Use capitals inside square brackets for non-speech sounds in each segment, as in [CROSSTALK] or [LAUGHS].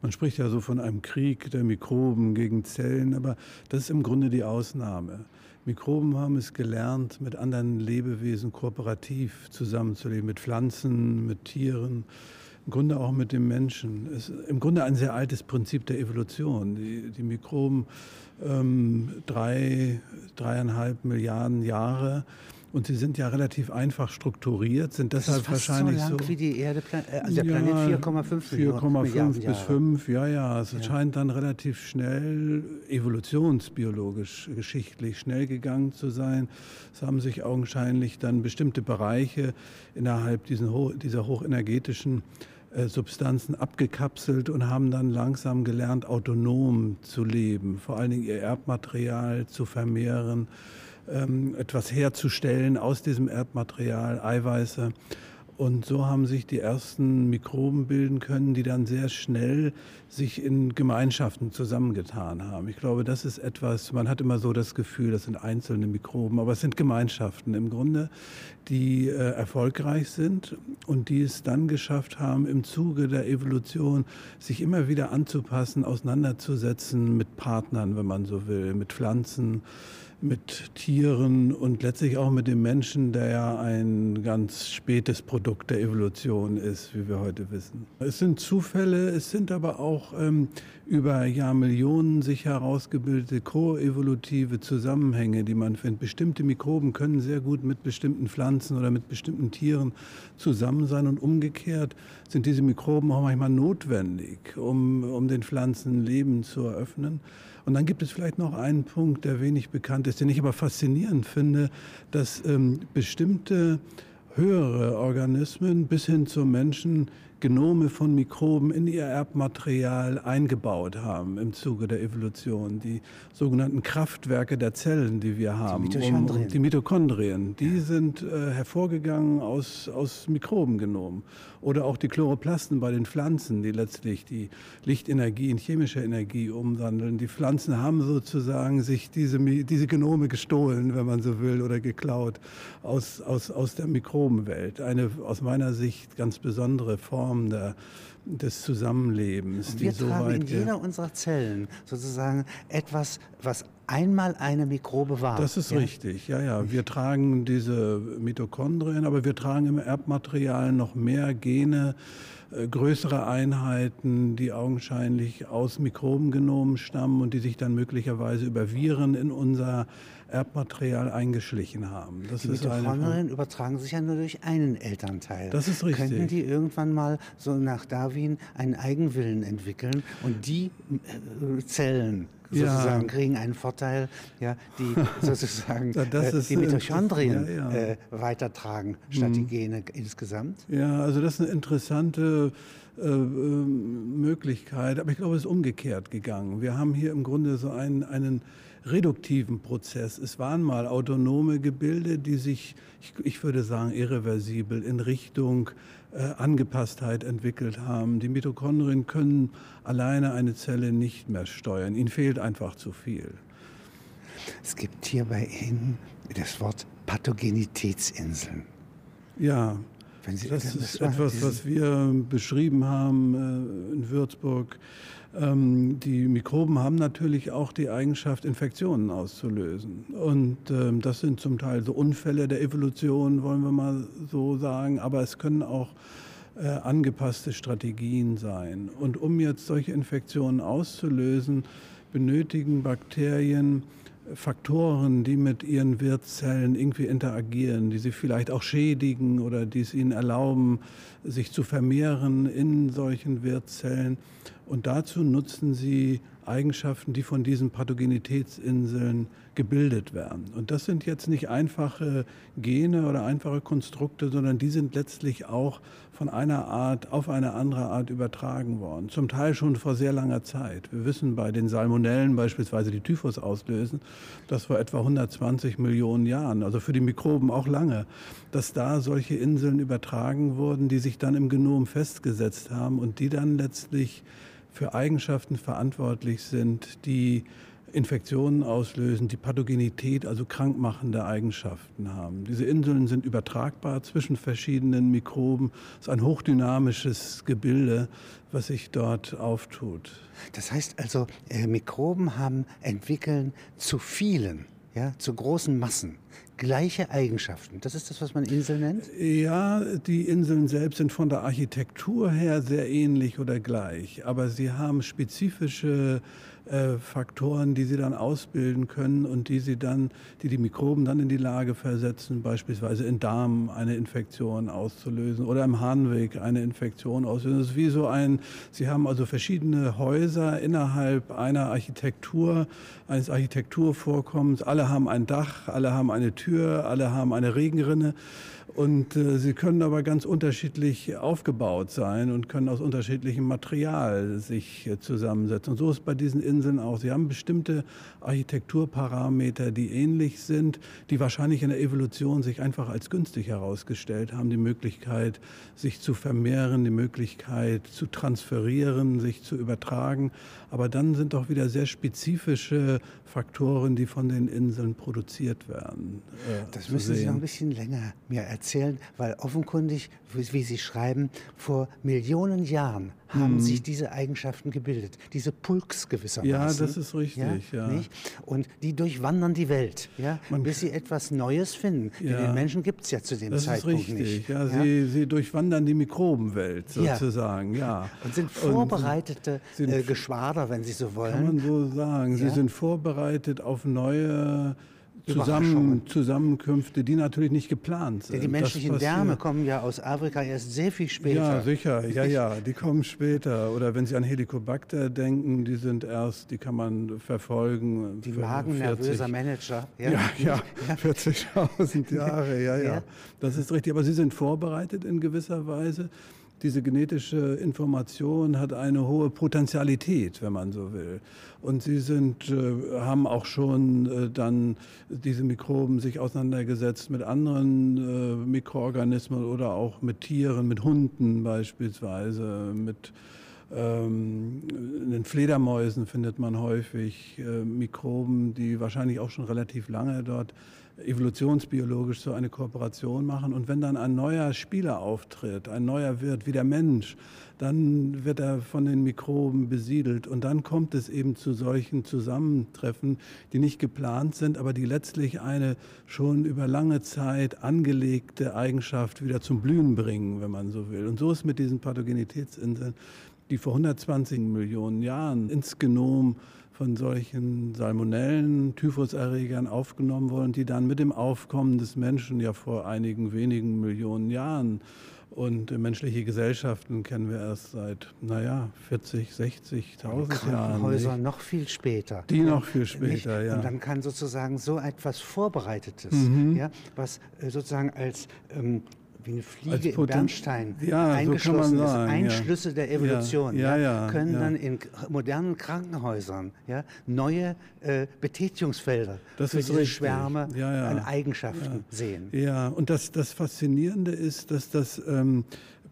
Man spricht ja so von einem Krieg der Mikroben gegen Zellen, aber das ist im Grunde die Ausnahme. Mikroben haben es gelernt, mit anderen Lebewesen kooperativ zusammenzuleben, mit Pflanzen, mit Tieren, im Grunde auch mit dem Menschen. Es ist im Grunde ein sehr altes Prinzip der Evolution. Die, die Mikroben ähm, drei, dreieinhalb Milliarden Jahre und sie sind ja relativ einfach strukturiert, sind deshalb das ist wahrscheinlich so lang so. wie die Erde, äh, also der ja, Planet 4,5 4,5 bis 5, ja, ja. Es ja. scheint dann relativ schnell, evolutionsbiologisch, geschichtlich schnell gegangen zu sein. Es haben sich augenscheinlich dann bestimmte Bereiche innerhalb diesen, dieser hochenergetischen äh, Substanzen abgekapselt und haben dann langsam gelernt, autonom zu leben, vor allen Dingen ihr Erbmaterial zu vermehren ähm, etwas herzustellen aus diesem Erdmaterial, Eiweiße. Und so haben sich die ersten Mikroben bilden können, die dann sehr schnell sich in Gemeinschaften zusammengetan haben. Ich glaube, das ist etwas, man hat immer so das Gefühl, das sind einzelne Mikroben, aber es sind Gemeinschaften im Grunde, die äh, erfolgreich sind und die es dann geschafft haben, im Zuge der Evolution sich immer wieder anzupassen, auseinanderzusetzen mit Partnern, wenn man so will, mit Pflanzen, mit Tieren und letztlich auch mit dem Menschen, der ja ein ganz spätes Produkt der Evolution ist, wie wir heute wissen. Es sind Zufälle, es sind aber auch ähm, über Jahrmillionen sich herausgebildete koevolutive Zusammenhänge, die man findet. Bestimmte Mikroben können sehr gut mit bestimmten Pflanzen oder mit bestimmten Tieren zusammen sein und umgekehrt sind diese Mikroben auch manchmal notwendig, um, um den Pflanzen Leben zu eröffnen. Und dann gibt es vielleicht noch einen Punkt, der wenig bekannt ist, den ich aber faszinierend finde, dass ähm, bestimmte höhere Organismen bis hin zum Menschen Genome von Mikroben in ihr Erbmaterial eingebaut haben im Zuge der Evolution. Die sogenannten Kraftwerke der Zellen, die wir haben. Die Mitochondrien. Um, die Mitochondrien, die ja. sind äh, hervorgegangen aus, aus Mikrobengenomen. Oder auch die Chloroplasten bei den Pflanzen, die letztlich die Lichtenergie in chemische Energie umwandeln. Die Pflanzen haben sozusagen sich diese, diese Genome gestohlen, wenn man so will, oder geklaut aus, aus, aus der Mikrobenwelt. Eine aus meiner Sicht ganz besondere Form Form der, des Zusammenlebens. Und wir die tragen so in jeder unserer Zellen sozusagen etwas, was einmal eine Mikrobe war. Das ist ja? richtig, ja, ja. Wir tragen diese Mitochondrien, aber wir tragen im Erbmaterial noch mehr Gene, größere Einheiten, die augenscheinlich aus Mikrobengenomen stammen und die sich dann möglicherweise über Viren in unser Erbmaterial eingeschlichen haben. Das die Mitochondrien übertragen sich ja nur durch einen Elternteil. Das ist richtig. Könnten die irgendwann mal so nach Darwin einen Eigenwillen entwickeln und die äh, Zellen sozusagen ja. kriegen einen Vorteil, ja, die [LAUGHS] sozusagen äh, die Mitochondrien ja, ja. Äh, weitertragen statt mhm. die Gene insgesamt? Ja, also das ist eine interessante äh, Möglichkeit, aber ich glaube, es ist umgekehrt gegangen. Wir haben hier im Grunde so einen, einen reduktiven Prozess. Es waren mal autonome Gebilde, die sich, ich, ich würde sagen, irreversibel in Richtung äh, Angepasstheit entwickelt haben. Die Mitochondrien können alleine eine Zelle nicht mehr steuern. Ihnen fehlt einfach zu viel. Es gibt hier bei Ihnen das Wort Pathogenitätsinseln. Ja, das ist etwas, was wir beschrieben haben äh, in Würzburg. Ähm, die Mikroben haben natürlich auch die Eigenschaft, Infektionen auszulösen. Und ähm, das sind zum Teil so Unfälle der Evolution, wollen wir mal so sagen. Aber es können auch äh, angepasste Strategien sein. Und um jetzt solche Infektionen auszulösen, benötigen Bakterien Faktoren, die mit ihren Wirtszellen irgendwie interagieren, die sie vielleicht auch schädigen oder die es ihnen erlauben, sich zu vermehren in solchen Wirtszellen. Und dazu nutzen sie Eigenschaften, die von diesen Pathogenitätsinseln gebildet werden. Und das sind jetzt nicht einfache Gene oder einfache Konstrukte, sondern die sind letztlich auch von einer Art auf eine andere Art übertragen worden. Zum Teil schon vor sehr langer Zeit. Wir wissen bei den Salmonellen beispielsweise, die Typhus auslösen, das vor etwa 120 Millionen Jahren, also für die Mikroben auch lange, dass da solche Inseln übertragen wurden, die sich dann im Genom festgesetzt haben und die dann letztlich für Eigenschaften verantwortlich sind, die Infektionen auslösen, die Pathogenität, also krankmachende Eigenschaften haben. Diese Inseln sind übertragbar zwischen verschiedenen Mikroben. Es ist ein hochdynamisches Gebilde, was sich dort auftut. Das heißt also, äh, Mikroben haben entwickeln zu vielen, ja, zu großen Massen gleiche Eigenschaften. Das ist das, was man Insel nennt? Ja, die Inseln selbst sind von der Architektur her sehr ähnlich oder gleich, aber sie haben spezifische äh, Faktoren, die sie dann ausbilden können und die sie dann, die die Mikroben dann in die Lage versetzen, beispielsweise in Darm eine Infektion auszulösen oder im Harnweg eine Infektion auszulösen. Das ist wie so ein, sie haben also verschiedene Häuser innerhalb einer Architektur, eines Architekturvorkommens. Alle haben ein Dach, alle haben eine Tür, alle haben eine Regenrinne. Und äh, sie können aber ganz unterschiedlich aufgebaut sein und können aus unterschiedlichem Material sich äh, zusammensetzen. Und so ist bei diesen Inseln auch. Sie haben bestimmte Architekturparameter, die ähnlich sind, die wahrscheinlich in der Evolution sich einfach als günstig herausgestellt haben. Die Möglichkeit, sich zu vermehren, die Möglichkeit zu transferieren, sich zu übertragen. Aber dann sind auch wieder sehr spezifische Faktoren, die von den Inseln produziert werden. Äh, das müssen Sie noch ein bisschen länger mir erzählen, weil offenkundig, wie Sie schreiben, vor Millionen Jahren haben mhm. sich diese Eigenschaften gebildet, diese Pulks gewissermaßen. Ja, das ist richtig. Ja, ja. Und die durchwandern die Welt, ja, bis sie etwas Neues finden. Ja, den Menschen gibt es ja zu dem das Zeitpunkt ist richtig. nicht. Ja, Sie, sie durchwandern die Mikrobenwelt sozusagen. Ja. Und sind vorbereitete sind, äh, Geschwader, wenn Sie so wollen. Kann man so sagen. Sie sind vorbereitet auf neue Zusammen, Zusammenkünfte, die natürlich nicht geplant sind. Die menschlichen Därme kommen ja aus Afrika erst sehr viel später. Ja, sicher, ja, ja, die kommen später. Oder wenn Sie an Helicobacter denken, die sind erst, die kann man verfolgen. Die magennervöser Manager. Ja, ja, ja, [LAUGHS] ja. 40.000 Jahre, ja, ja, Das ist richtig. Aber Sie sind vorbereitet in gewisser Weise diese genetische Information hat eine hohe Potentialität, wenn man so will. Und sie sind, äh, haben auch schon äh, dann diese Mikroben sich auseinandergesetzt mit anderen äh, Mikroorganismen oder auch mit Tieren, mit Hunden beispielsweise, mit ähm, in den Fledermäusen findet man häufig Mikroben, die wahrscheinlich auch schon relativ lange dort evolutionsbiologisch so eine Kooperation machen. Und wenn dann ein neuer Spieler auftritt, ein neuer Wirt wie der Mensch, dann wird er von den Mikroben besiedelt. Und dann kommt es eben zu solchen Zusammentreffen, die nicht geplant sind, aber die letztlich eine schon über lange Zeit angelegte Eigenschaft wieder zum Blühen bringen, wenn man so will. Und so ist mit diesen Pathogenitätsinseln, die vor 120 Millionen Jahren ins Genom von solchen Salmonellen, Typhuserregern aufgenommen wurden, die dann mit dem Aufkommen des Menschen ja vor einigen wenigen Millionen Jahren und menschliche Gesellschaften kennen wir erst seit, naja, 40, 60.000 Jahren. Häuser noch viel später. Die noch viel später, ja. Und dann kann sozusagen so etwas Vorbereitetes, mhm. ja, was äh, sozusagen als ähm, wie eine Fliege im Bernstein ja, eingeschlossen so ist, Einschlüsse ja. der Evolution, ja, ja, können dann in modernen Krankenhäusern neue äh, Betätigungsfelder das für diese richtig. Schwärme an Eigenschaften sehen. Ja, und das, das Faszinierende ist, dass das ähm,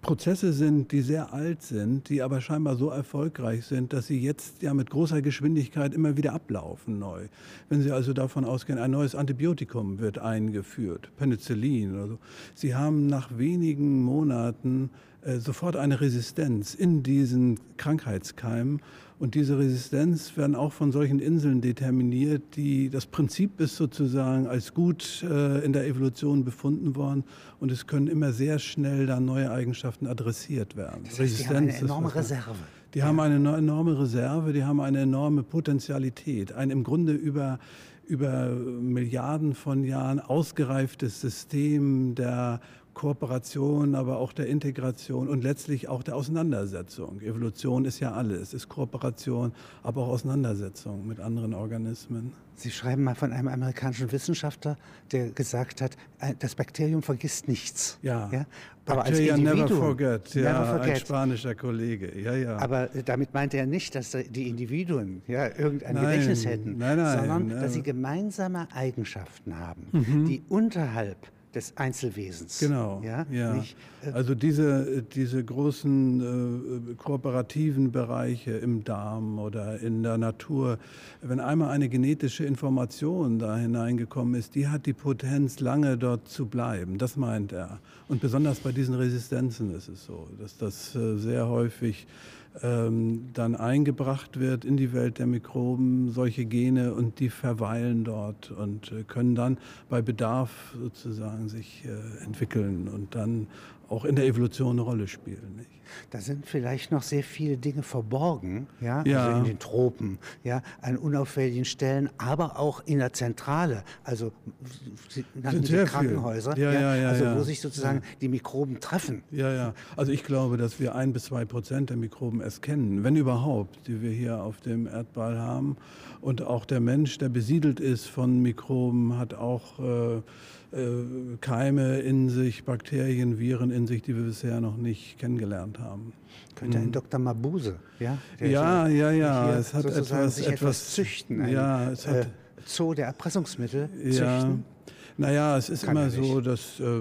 Prozesse sind, die sehr alt sind, die aber scheinbar so erfolgreich sind, dass sie jetzt ja mit großer Geschwindigkeit immer wieder ablaufen neu. Wenn Sie also davon ausgehen, ein neues Antibiotikum wird eingeführt, Penicillin oder so. Sie haben nach wenigen Monaten äh, sofort eine Resistenz in diesen Krankheitskeimen und diese Resistenz werden auch von solchen Inseln determiniert, die das Prinzip ist sozusagen als gut äh, in der Evolution befunden worden und es können immer sehr schnell dann neue Eigenschaften adressiert werden. Das heißt, Resistenz die haben eine enorme Reserve. Die ja. haben eine enorme Reserve, die haben eine enorme Potentialität, ein im Grunde über über Milliarden von Jahren ausgereiftes System der Kooperation, aber auch der Integration und letztlich auch der Auseinandersetzung. Evolution ist ja alles, ist Kooperation, aber auch Auseinandersetzung mit anderen Organismen. Sie schreiben mal von einem amerikanischen Wissenschaftler, der gesagt hat, das Bakterium vergisst nichts. Ja, ja? aber Bacteria als never forget, ja, never forget. ein spanischer Kollege. Ja, ja. Aber damit meinte er nicht, dass die Individuen ja, irgendein nein, Gedächtnis hätten, nein, nein, sondern dass sie gemeinsame Eigenschaften haben, mhm. die unterhalb des Einzelwesens. Genau. Ja, ja. Nicht, äh, also diese, diese großen äh, kooperativen Bereiche im Darm oder in der Natur, wenn einmal eine genetische Information da hineingekommen ist, die hat die Potenz, lange dort zu bleiben. Das meint er. Und besonders bei diesen Resistenzen ist es so, dass das äh, sehr häufig ähm, dann eingebracht wird in die Welt der Mikroben, solche Gene und die verweilen dort und äh, können dann bei Bedarf sozusagen sich äh, entwickeln. Und dann auch in der Evolution eine Rolle spielen. Nicht? Da sind vielleicht noch sehr viele Dinge verborgen, ja, ja. Also in den Tropen, ja, an unauffälligen Stellen, aber auch in der Zentrale, also Sie nannten die Krankenhäuser, ja, ja, ja, also wo sich sozusagen die Mikroben treffen. Ja, ja. Also ich glaube, dass wir ein bis zwei Prozent der Mikroben erst kennen, wenn überhaupt, die wir hier auf dem Erdball haben. Und auch der Mensch, der besiedelt ist von Mikroben, hat auch äh, Keime in sich, Bakterien, Viren in sich, die wir bisher noch nicht kennengelernt haben. Könnte ein mhm. Dr. Mabuse, ja? ja, ja, ja. Es hat etwas, etwas, züchten. ja, es hat, äh, Zoo der Erpressungsmittel ja, züchten. Naja, es ist Kann immer so, dass äh,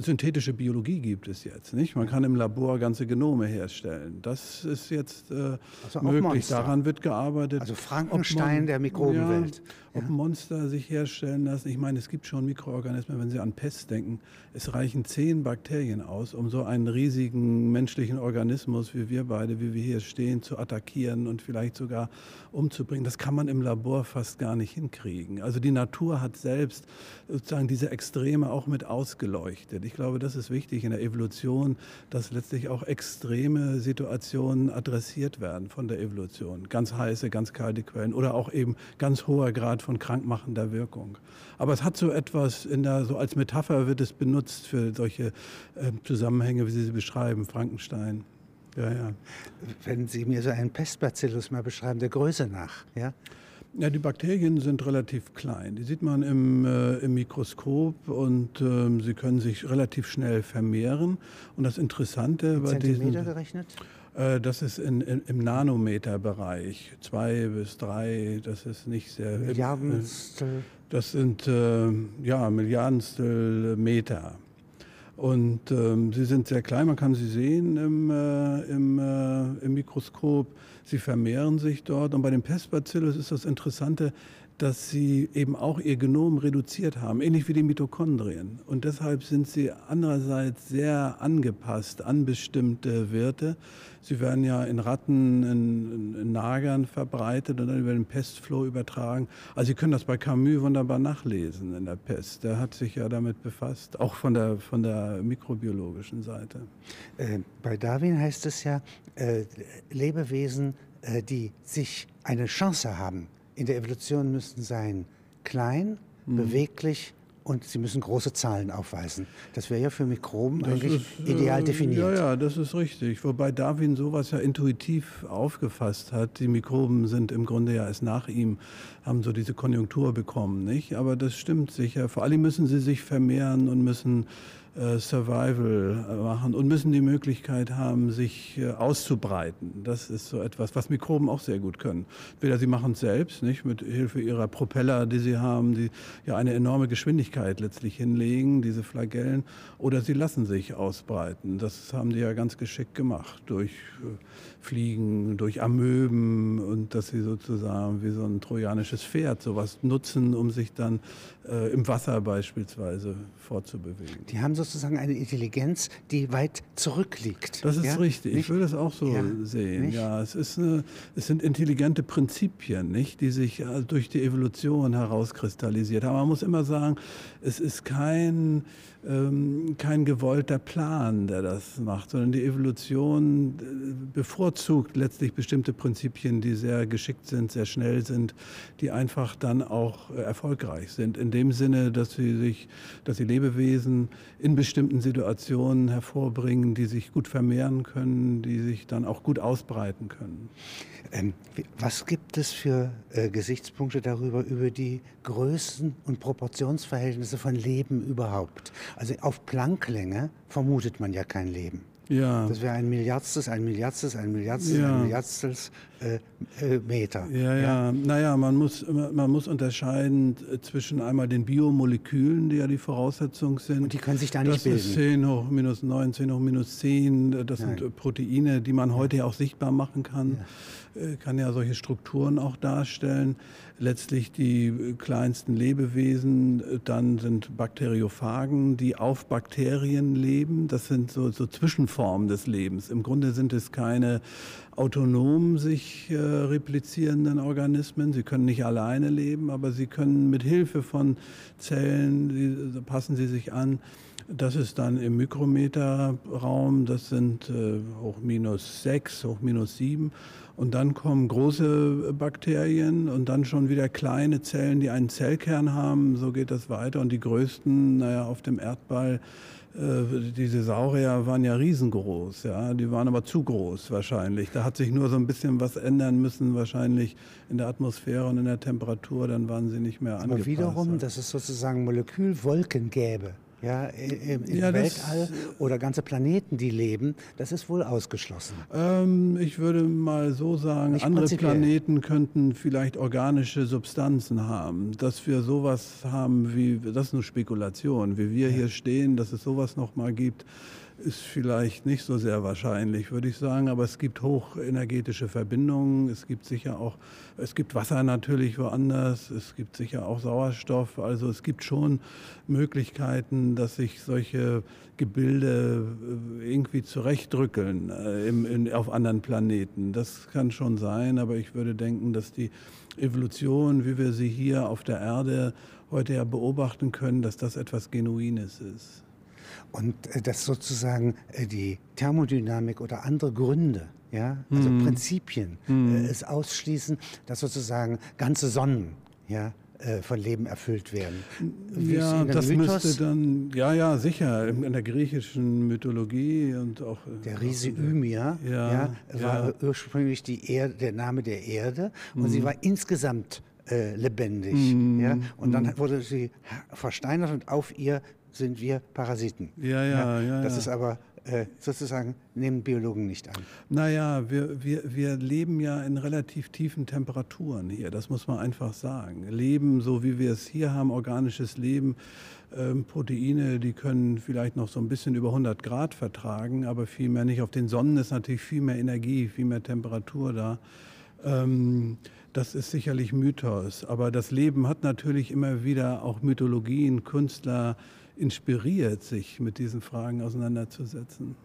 synthetische Biologie gibt es jetzt. Nicht? Man kann im Labor ganze Genome herstellen. Das ist jetzt äh, also möglich. Daran wird gearbeitet. Also Frankenstein man, der Mikrobenwelt. Ja, ob Monster sich herstellen lassen. Ich meine, es gibt schon Mikroorganismen, wenn Sie an Pest denken. Es reichen zehn Bakterien aus, um so einen riesigen menschlichen Organismus wie wir beide, wie wir hier stehen, zu attackieren und vielleicht sogar umzubringen. Das kann man im Labor fast gar nicht hinkriegen. Also die Natur hat selbst sozusagen diese Extreme auch mit ausgeleuchtet. Ich glaube, das ist wichtig in der Evolution, dass letztlich auch extreme Situationen adressiert werden von der Evolution. Ganz heiße, ganz kalte Quellen oder auch eben ganz hoher Grad von krankmachender Wirkung. Aber es hat so etwas, in der, so als Metapher wird es benutzt für solche äh, Zusammenhänge, wie Sie sie beschreiben, Frankenstein. Ja, ja. Wenn Sie mir so einen Pestbacillus mal beschreiben, der Größe nach, ja? Ja, die Bakterien sind relativ klein. Die sieht man im, äh, im Mikroskop und äh, sie können sich relativ schnell vermehren. Und das Interessante in bei Zentimeter diesen... gerechnet? Äh, das ist in, in, im Nanometerbereich, zwei bis drei, das ist nicht sehr... Milliardenstel? Äh, das sind äh, ja, Milliardenstel Meter. Und ähm, sie sind sehr klein, man kann sie sehen im, äh, im, äh, im Mikroskop. Sie vermehren sich dort. Und bei den Pestbacillus ist das Interessante, dass sie eben auch ihr Genom reduziert haben, ähnlich wie die Mitochondrien. Und deshalb sind sie andererseits sehr angepasst an bestimmte Wirte. Sie werden ja in Ratten, in, in Nagern verbreitet und dann über den Pestfloh übertragen. Also Sie können das bei Camus wunderbar nachlesen in der Pest. Der hat sich ja damit befasst, auch von der, von der mikrobiologischen Seite. Äh, bei Darwin heißt es ja, äh, Lebewesen, äh, die sich eine Chance haben, in der Evolution müssten sein klein, mhm. beweglich und sie müssen große Zahlen aufweisen. Das wäre ja für Mikroben das eigentlich ist, ideal äh, definiert. Ja, ja, das ist richtig. Wobei Darwin sowas ja intuitiv aufgefasst hat. Die Mikroben sind im Grunde ja erst nach ihm, haben so diese Konjunktur bekommen, nicht? Aber das stimmt sicher. Vor allem müssen sie sich vermehren und müssen äh, Survival machen und müssen die Möglichkeit haben, sich äh, auszubreiten. Das ist so etwas, was Mikroben auch sehr gut können. Entweder sie machen es selbst, nicht mit Hilfe ihrer Propeller, die sie haben, die ja eine enorme Geschwindigkeit letztlich hinlegen, diese Flagellen, oder sie lassen sich ausbreiten. Das haben die ja ganz geschickt gemacht durch äh, Fliegen, durch Amöben und dass sie sozusagen wie so ein trojanisches Pferd sowas nutzen, um sich dann äh, im Wasser beispielsweise fortzubewegen. Die haben sozusagen eine Intelligenz, die weit zurückliegt. Das ist ja? richtig. Nicht? Ich würde es auch so ja. sehen. Nicht? Ja, es, ist eine, es sind intelligente Prinzipien, nicht, die sich äh, durch die Evolution herauskristallisiert haben. Man muss immer sagen, es ist kein ähm, kein gewollter Plan, der das macht, sondern die Evolution äh, bevorzugt letztlich bestimmte Prinzipien, die sehr geschickt sind, sehr schnell sind, die einfach dann auch äh, erfolgreich sind. In dem Sinne, dass sie sich, dass sie Lebewesen in bestimmten Situationen hervorbringen, die sich gut vermehren können, die sich dann auch gut ausbreiten können. Ähm, was gibt es für äh, Gesichtspunkte darüber, über die Größen und Proportionsverhältnisse von Leben überhaupt? Also auf Plancklänge vermutet man ja kein Leben. Ja. Das wäre ein Milliardstes, ein Milliardstes, ein Milliardstes, ja. ein Milliardstes äh, äh, Meter. Ja, ja, ja. Naja, man muss, man muss unterscheiden zwischen einmal den Biomolekülen, die ja die Voraussetzung sind. Und die können sich da nicht das bilden. Das ist 10 hoch minus 9, 10 hoch minus 10. Das Nein. sind Proteine, die man heute ja auch sichtbar machen kann. Äh, kann ja solche Strukturen auch darstellen. Letztlich die kleinsten Lebewesen, dann sind Bakteriophagen, die auf Bakterien leben. Das sind so, so Zwischenformen des Lebens. Im Grunde sind es keine autonom sich äh, replizierenden Organismen. Sie können nicht alleine leben, aber sie können mit Hilfe von Zellen, die, passen sie sich an. Das ist dann im Mikrometerraum, das sind äh, hoch minus 6, hoch minus 7. Und dann kommen große Bakterien und dann schon wieder kleine Zellen, die einen Zellkern haben. So geht das weiter. Und die größten, naja, auf dem Erdball äh, diese Saurier waren ja riesengroß, ja, die waren aber zu groß wahrscheinlich. Da hat sich nur so ein bisschen was ändern müssen, wahrscheinlich in der Atmosphäre und in der Temperatur, dann waren sie nicht mehr angepasst. Aber wiederum, dass es sozusagen Molekülwolken gäbe ja, im, im ja, Weltall oder ganze Planeten, die leben, das ist wohl ausgeschlossen. Ähm, ich würde mal so sagen, Nicht andere Planeten könnten vielleicht organische Substanzen haben. Dass wir sowas haben wie, das ist eine Spekulation, wie wir ja. hier stehen, dass es sowas noch mal gibt, ist vielleicht nicht so sehr wahrscheinlich, würde ich sagen, aber es gibt hochenergetische Verbindungen, es gibt sicher auch, es gibt Wasser natürlich woanders, es gibt sicher auch Sauerstoff, also es gibt schon Möglichkeiten, dass sich solche Gebilde äh, irgendwie zurechtdrückeln äh, im, in, auf anderen Planeten. Das kann schon sein, aber ich würde denken, dass die Evolution, wie wir sie hier auf der Erde heute ja beobachten können, dass das etwas Genuines ist. Und äh, dass sozusagen äh, die Thermodynamik oder andere Gründe, ja, also mhm. Prinzipien, mhm. es ausschließen, dass sozusagen ganze Sonnen, ja, von Leben erfüllt werden. Wie ja, das Mythos, müsste dann, ja, ja, sicher, in der griechischen Mythologie und auch. Der Riese Ymir ja, ja, war ja. ursprünglich die Erde, der Name der Erde und mhm. sie war insgesamt äh, lebendig. Mhm. Ja? Und dann mhm. wurde sie versteinert und auf ihr sind wir Parasiten. Ja, ja, ja. ja das ja. ist aber äh, sozusagen, nehmen Biologen nicht an. Naja, wir, wir, wir leben ja in relativ tiefen Temperaturen hier, das muss man einfach sagen. Leben, so wie wir es hier haben, organisches Leben, ähm, Proteine, die können vielleicht noch so ein bisschen über 100 Grad vertragen, aber viel mehr nicht. Auf den Sonnen ist natürlich viel mehr Energie, viel mehr Temperatur da. Ähm, das ist sicherlich Mythos, aber das Leben hat natürlich immer wieder auch Mythologien, Künstler, inspiriert, sich mit diesen Fragen auseinanderzusetzen.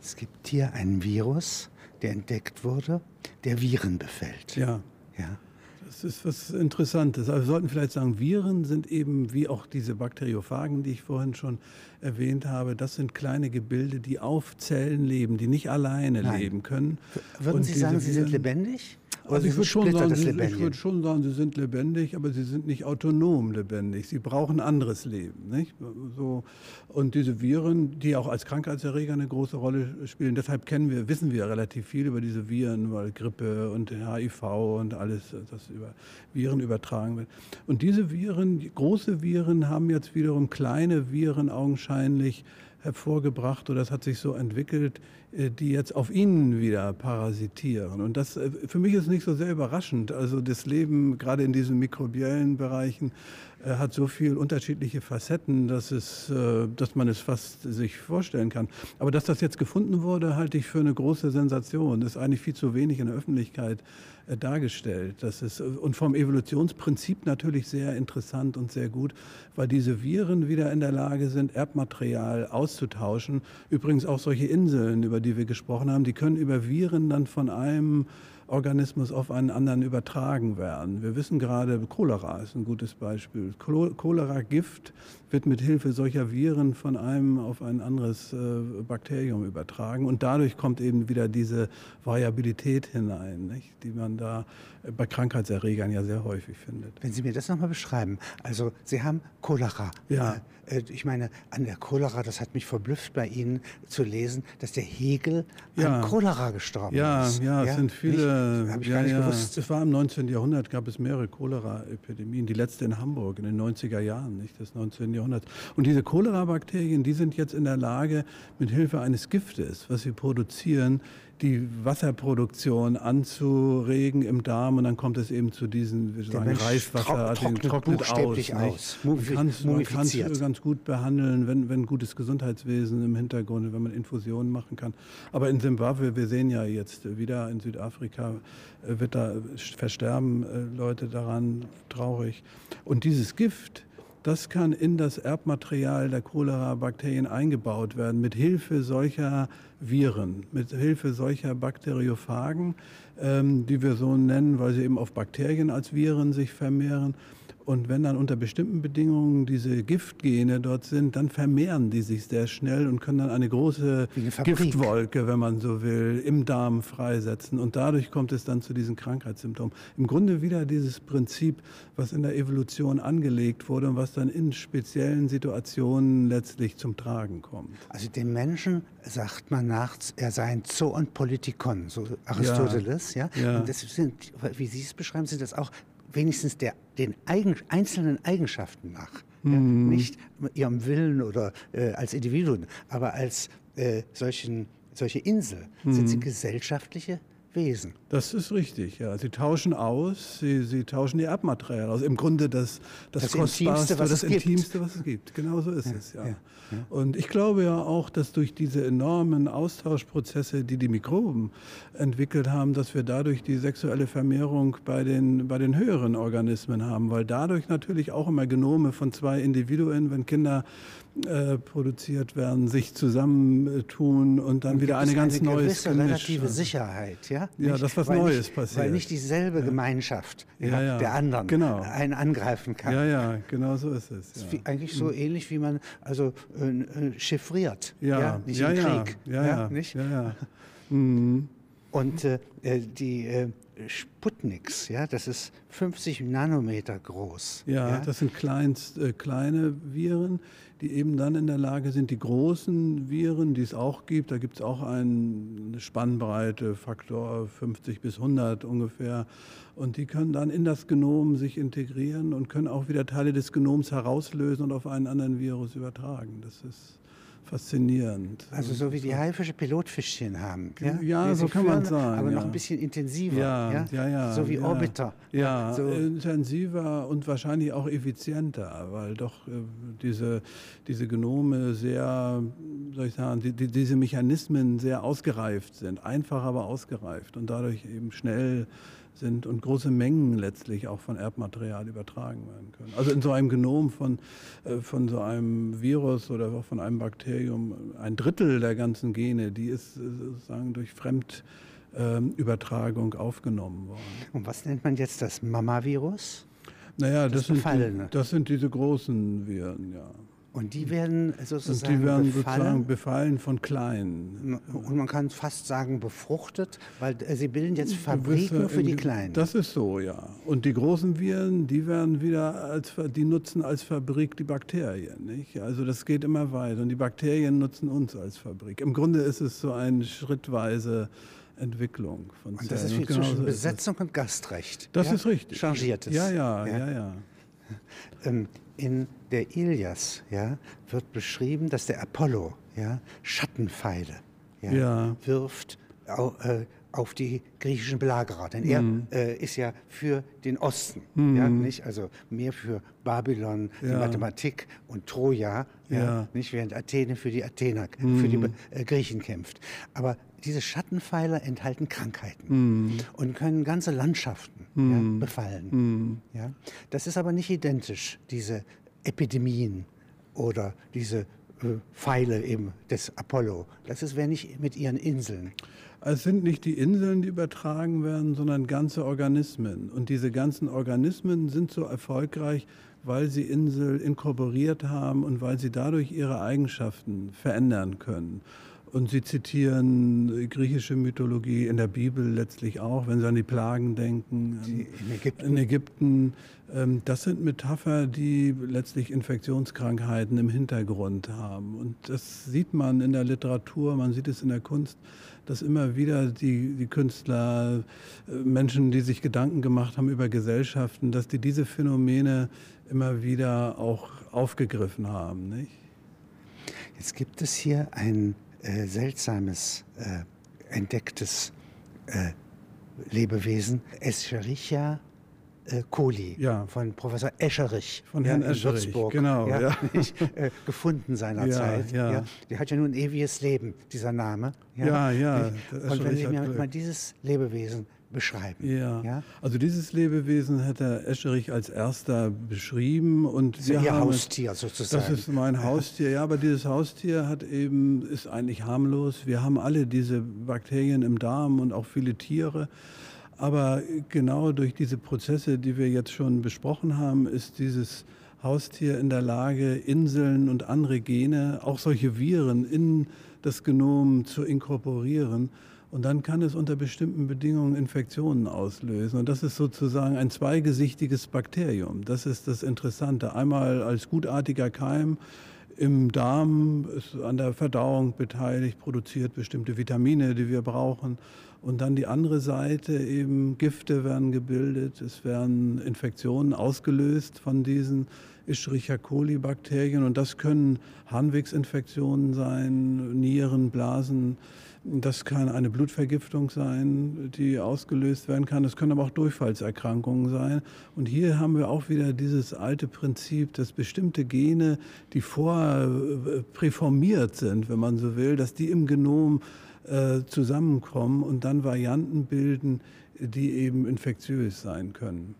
Es gibt hier einen Virus, der entdeckt wurde, der Viren befällt. Ja. ja. Das ist was Interessantes. Also wir sollten vielleicht sagen, Viren sind eben wie auch diese Bakteriophagen, die ich vorhin schon erwähnt habe, das sind kleine Gebilde, die auf Zellen leben, die nicht alleine Nein. leben können. Würden Sie sagen, sie sind lebendig? Also ich würde schon, sagen, sie, ich würd schon sagen, sie sind lebendig, aber sie sind nicht autonom lebendig. Sie brauchen anderes Leben. Nicht? So, und diese Viren, die auch als Krankheitserreger eine große Rolle spielen, deshalb kennen wir, wissen wir relativ viel über diese Viren, weil Grippe und HIV und alles, das über Viren übertragen wird. Und diese Viren, große Viren, haben jetzt wiederum kleine Viren augenscheinlich hervorgebracht oder das hat sich so entwickelt, die jetzt auf ihnen wieder parasitieren. Und das äh, für mich ist nicht so sehr überraschend. Also das Leben gerade in diesen mikrobiellen Bereichen äh, hat so viele unterschiedliche Facetten, dass, es, dass man es fast sich vorstellen kann. Aber dass das jetzt gefunden wurde, halte ich für eine große Sensation. Das ist eigentlich viel zu wenig in der Öffentlichkeit dargestellt. Das ist, und vom Evolutionsprinzip natürlich sehr interessant und sehr gut, weil diese Viren wieder in der Lage sind, Erbmaterial auszutauschen. Übrigens auch solche Inseln, über die wir gesprochen haben, die können über Viren dann von einem Organismus auf einen anderen übertragen werden. Wir wissen gerade, Cholera ist ein gutes Beispiel. Cholera-Gift wird mit Hilfe solcher Viren von einem auf ein anderes äh, Bakterium übertragen und dadurch kommt eben wieder diese Variabilität hinein, nicht? die man da bei Krankheitserregern ja sehr häufig findet. Wenn Sie mir das nochmal beschreiben, also Sie haben Cholera. Ja. Äh, ich meine, an der Cholera, das hat mich verblüfft bei Ihnen zu lesen, dass der Hegel ja. an Cholera gestorben ja, ist. Ja, es sind viele Ja, Habe ich ja, gar nicht ja. gewusst. Es war im 19. Jahrhundert, gab es mehrere Cholera-Epidemien. Die letzte in Hamburg in den 90er Jahren nicht, des 19. Jahrhunderts. Und diese Cholera-Bakterien, die sind jetzt in der Lage, mit Hilfe eines Giftes, was sie produzieren, die Wasserproduktion anzuregen im Darm und dann kommt es eben zu diesen wie sagen, Reiswasser, trocknet, trocknet aus. aus. Man kann es ganz gut behandeln, wenn, wenn gutes Gesundheitswesen im Hintergrund, wenn man Infusionen machen kann. Aber in Simbabwe, wir sehen ja jetzt wieder in Südafrika, äh, wird da versterben äh, Leute daran, traurig. Und dieses Gift, das kann in das Erbmaterial der Cholera-Bakterien eingebaut werden, mit Hilfe solcher Viren, mit Hilfe solcher Bakteriophagen, ähm, die wir so nennen, weil sie eben auf Bakterien als Viren sich vermehren. Und wenn dann unter bestimmten Bedingungen diese Giftgene dort sind, dann vermehren die sich sehr schnell und können dann eine große eine Giftwolke, wenn man so will, im Darm freisetzen. Und dadurch kommt es dann zu diesen Krankheitssymptomen. Im Grunde wieder dieses Prinzip, was in der Evolution angelegt wurde und was dann in speziellen Situationen letztlich zum Tragen kommt. Also dem Menschen sagt man nach, er sei ein Zoon Politikon, so Aristoteles. Ja, ja? ja. Und das sind, wie Sie es beschreiben, sind das auch wenigstens der, den eigen, einzelnen Eigenschaften nach. Mhm. Ja, nicht ihrem Willen oder äh, als Individuen, aber als äh, solchen, solche Insel mhm. sind sie gesellschaftliche Wesen. Das ist richtig, ja. Sie tauschen aus, sie, sie tauschen ihr Erbmaterial aus. Im Grunde das, das, das Kostbarste, was das Intimste, was es gibt. Genau so ist ja, es, ja. ja. Und ich glaube ja auch, dass durch diese enormen Austauschprozesse, die die Mikroben entwickelt haben, dass wir dadurch die sexuelle Vermehrung bei den, bei den höheren Organismen haben, weil dadurch natürlich auch immer Genome von zwei Individuen, wenn Kinder äh, produziert werden, sich zusammentun und dann und wieder eine ganz eine neue relative Sicherheit, ja? Ja, nicht, dass was Neues nicht, passiert. Weil nicht dieselbe ja. Gemeinschaft ja, ja, der anderen genau. einen angreifen kann. Ja, ja, genau so ist es. Ist eigentlich so mhm. ähnlich wie man also äh, äh, chiffriert, ja, nicht im Krieg, ja, ja, nicht? Ja, ja. [LAUGHS] Mhm. Und äh, äh die äh, Sputniks, ja, das ist 50 Nanometer groß. Ja, ja? das sind kleinst, äh, kleine Viren, die eben dann in der Lage sind, die großen Viren, die es auch gibt, da gibt es auch eine Spannbreite, Faktor 50 bis 100 ungefähr, und die können dann in das Genom sich integrieren und können auch wieder Teile des Genoms herauslösen und auf einen anderen Virus übertragen. Das ist faszinierend. Also so wie die Haifische Pilotfischchen haben. Ja, ja so kann man sagen. Aber ja. noch ein bisschen intensiver. Ja, ja, ja. so wie Orbiter. Ja, so. intensiver und wahrscheinlich auch effizienter, weil doch äh, diese, diese Genome sehr, soll ich sagen, die, die, diese Mechanismen sehr ausgereift sind. Einfach, aber ausgereift und dadurch eben schnell sind und große Mengen letztlich auch von Erbmaterial übertragen werden können. Also in so einem Genom von, äh, von so einem Virus oder auch von einem Bakterium, ein Drittel der ganzen Gene, die ist äh, sozusagen durch Fremdübertragung aufgenommen worden. Und was nennt man jetzt das Mama-Virus? Naja, das, das, sind die, das sind diese großen Viren, ja. Und die werden sozusagen, und die werden befallen. sozusagen befallen von Kleinen. Und man kann fast sagen befruchtet, weil äh, sie bilden jetzt Fabriken für die Kleinen. Das ist so, ja. Und die großen Viren, die werden wieder als, die nutzen als Fabrik die Bakterien. Nicht? Also das geht immer weiter. Und die Bakterien nutzen uns als Fabrik. Im Grunde ist es so eine schrittweise Entwicklung von Zellen. Und das ist wie zwischen Besetzung und Gastrecht. Das ja? ist richtig. Changiertes. Ja, ja, ja, ja. ja. Ähm, in der Ilias ja, wird beschrieben, dass der Apollo ja, Schattenpfeile ja, ja. wirft auf, die griechischen Belagerer. Denn mhm. er äh, ist ja für den Osten, mhm. ja, nicht? also mehr für Babylon, die Mathematik und Troja, ja. Nicht? während Athene für die Athener, mhm. für die äh, Griechen kämpft. Aber diese Schattenpfeiler enthalten Krankheiten mm. und können ganze Landschaften ja, befallen. Mm. Ja? Das ist aber nicht identisch, diese Epidemien oder diese Pfeile eben des Apollo. Das ist wäre nicht mit ihren Inseln. Es sind nicht die Inseln, die übertragen werden, sondern ganze Organismen. Und diese ganzen Organismen sind so erfolgreich, weil sie Insel inkorporiert haben und weil sie dadurch ihre Eigenschaften verändern können. Und sie zitieren griechische Mythologie in der Bibel letztlich auch, wenn sie an die Plagen denken. in Ägypten. In Ägypten. Ähm, das sind Metapher, die letztlich Infektionskrankheiten im Hintergrund haben. Und das sieht man in der Literatur, man sieht es in der Kunst, dass immer wieder die, die Künstler, äh, Menschen, die sich Gedanken gemacht haben über Gesellschaften, dass die diese Phänomene immer wieder auch aufgegriffen haben. Nicht? Jetzt gibt es hier ein äh, seltsames, äh, entdecktes äh, Lebewesen, Escherichia äh, coli ja. von Professor Escherich. Von Herrn ja, Escherich, Würzburg, genau. Ja, nicht, [LAUGHS] äh, gefunden seinerzeit. [LAUGHS] Ja, ja. Der hat ja nun ein ewiges Leben, dieser Name. Ja, ja. Und wenn Sie mir mal dieses Lebewesen beschreiben. Ja. ja. Also dieses Lebewesen hat Herr Escherich als erster beschrieben und das ist Ihr Haustier sozusagen. Das ist mein Haustier, ja, aber dieses Haustier hat eben ist eigentlich harmlos. Wir haben alle diese Bakterien im Darm und auch viele Tiere. Aber genau durch diese Prozesse, die wir jetzt schon besprochen haben, ist dieses Haustier in der Lage, Inseln und andere Gene, auch solche Viren in das Genom zu inkorporieren. Und dann kann es unter bestimmten Bedingungen Infektionen auslösen. Und das ist sozusagen ein zweigesichtiges Bakterium. Das ist das Interessante. Einmal als gutartiger Keim im Darm, ist an der Verdauung beteiligt, produziert bestimmte Vitamine, die wir brauchen. Und dann die andere Seite, eben Gifte werden gebildet, es werden Infektionen ausgelöst von diesen Escherichia coli Bakterien und das können Harnwegsinfektionen sein, Nieren, Blasen, das kann eine Blutvergiftung sein, die ausgelöst werden kann. Das können aber auch Durchfallserkrankungen sein. Und hier haben wir auch wieder dieses alte Prinzip, dass bestimmte Gene, die vorpräformiert sind, wenn man so will, dass die im Genom äh, zusammenkommen und dann Varianten bilden, die eben infektiös sein können.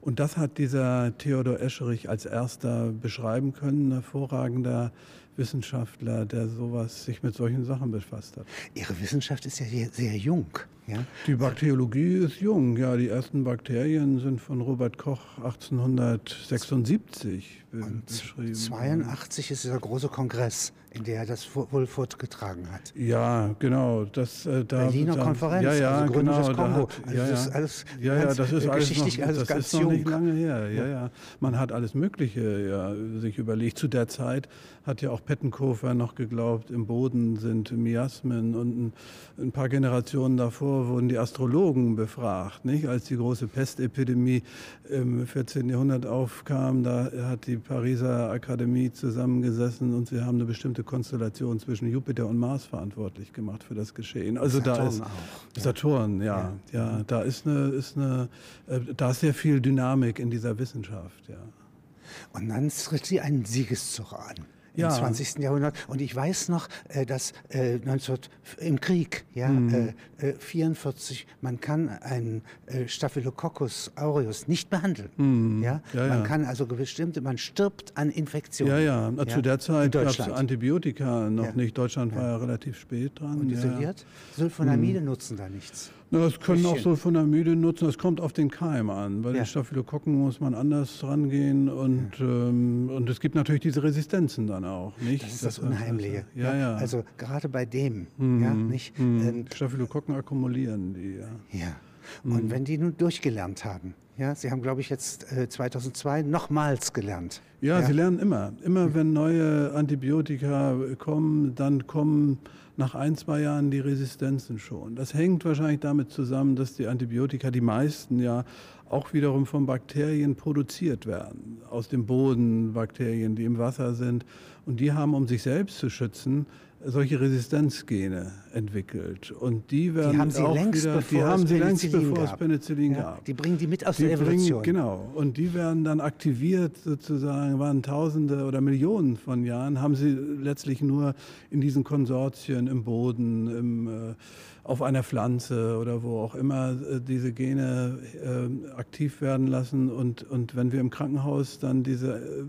Und das hat dieser Theodor Escherich als erster beschreiben können, ein hervorragender Wissenschaftler, der sowas sich mit solchen Sachen befasst hat. Ihre Wissenschaft ist ja sehr jung. Ja? Die Bakteriologie ist jung. Ja, die ersten Bakterien sind von Robert Koch 1876 Und beschrieben. 82 ist dieser große Kongress, in der er das wohl fortgetragen hat. Ja, genau. Das, äh, da, Berliner da, Konferenz, ja, ja, also genau, Kongo. Hat, also ja, das ist alles ja, ja, das ist alles noch, alles das ganz ist noch jung. nicht lange her. Ja, ja. Man hat alles Mögliche ja, sich überlegt. Zu der Zeit hat ja auch Pettenkofer noch geglaubt, im Boden sind Miasmen und ein, ein paar Generationen davor wurden die Astrologen befragt. Nicht? Als die große Pestepidemie im 14. Jahrhundert aufkam, da hat die Pariser Akademie zusammengesessen und sie haben eine bestimmte Konstellation zwischen Jupiter und Mars verantwortlich gemacht für das Geschehen. Also Saturn da ist auch. Saturn, ja, ja, ja, da ist eine, ist eine, äh, da ist sehr viel Dynamik in dieser Wissenschaft, ja. Und dann tritt sie einen Siegeszug an ja. im 20. Jahrhundert. Und ich weiß noch, äh, dass 19, äh, im Krieg, ja, mhm. 44, äh, man kann einen Staphylococcus aureus nicht behandeln. Mhm. Ja? ja? man kann also bestimmte, man stirbt an Infektionen. Ja, ja. ja? Zu der Zeit gab es Antibiotika noch nicht. Deutschland war ja relativ spät dran. Und isoliert? Sulfonamide mhm. nutzen da nichts. Na, das können auch Sulfonamide nutzen. Das kommt auf den Keim an. Bei ja. den Staphylokokken muss man anders rangehen und, ja. ähm, und es gibt natürlich diese Resistenzen dann auch. Nicht? Das ist das, das Unheimliche. Ja, ja. Also gerade bei dem. Mhm. Ja, nicht? Mhm. Ähm, Staphylokokken akkumulieren die. Ja. ja. Und mhm. wenn die nun durchgelernt haben, ja, Sie haben, glaube ich, jetzt äh, 2002 nochmals gelernt. Ja, ja, Sie lernen immer. Immer wenn neue Antibiotika kommen, dann kommen nach ein, zwei Jahren die Resistenzen schon. Das hängt wahrscheinlich damit zusammen, dass die Antibiotika, die meisten ja auch wiederum von Bakterien produziert werden. Aus dem Boden Bakterien, die im Wasser sind. Und die haben, um sich selbst zu schützen, solche Resistenzgene entwickelt. Und die werden die haben sie auch längst wieder, bevor die haben sie längst bevor es gab. Penicillin Ja, gab. Die bringen die mit aus Die der Evolution. bringen, genau. Und die werden dann aktiviert sozusagen, waren Tausende oder Millionen von Jahren, haben sie letztlich nur in diesen Konsortien im Boden, im, äh, auf einer Pflanze oder wo auch immer äh, diese Gene äh, aktiv werden lassen. Und, und wenn wir im Krankenhaus dann diese äh,